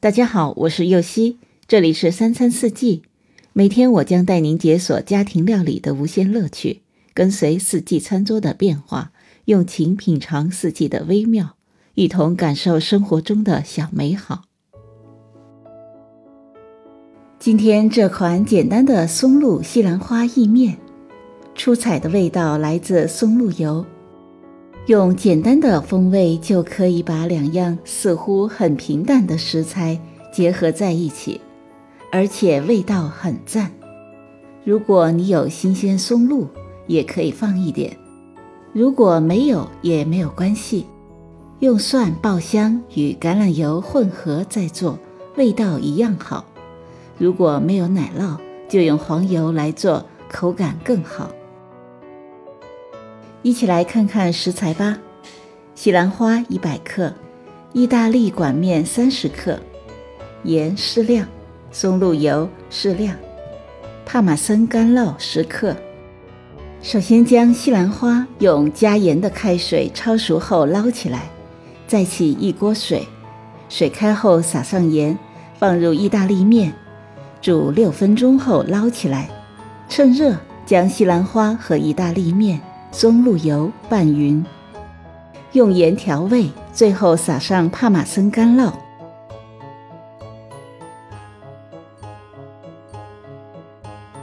大家好，我是右希，这里是三餐四季。每天我将带您解锁家庭料理的无限乐趣，跟随四季餐桌的变化，用情品尝四季的微妙，一同感受生活中的小美好。今天这款简单的松露西兰花意面，出彩的味道来自松露油。用简单的风味就可以把两样似乎很平淡的食材结合在一起，而且味道很赞。如果你有新鲜松露，也可以放一点；如果没有也没有关系，用蒜爆香与橄榄油混合再做，味道一样好。如果没有奶酪，就用黄油来做，口感更好。一起来看看食材吧：西兰花一百克，意大利管面三十克，盐适量，松露油适量，帕玛森干酪十克。首先将西兰花用加盐的开水焯熟后捞起来，再起一锅水，水开后撒上盐，放入意大利面，煮六分钟后捞起来，趁热将西兰花和意大利面。松露油拌匀，用盐调味，最后撒上帕玛森干酪。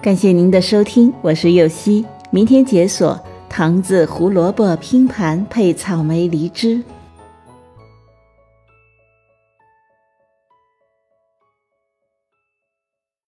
感谢您的收听，我是右希，明天解锁糖渍胡萝卜拼盘配草莓梨汁。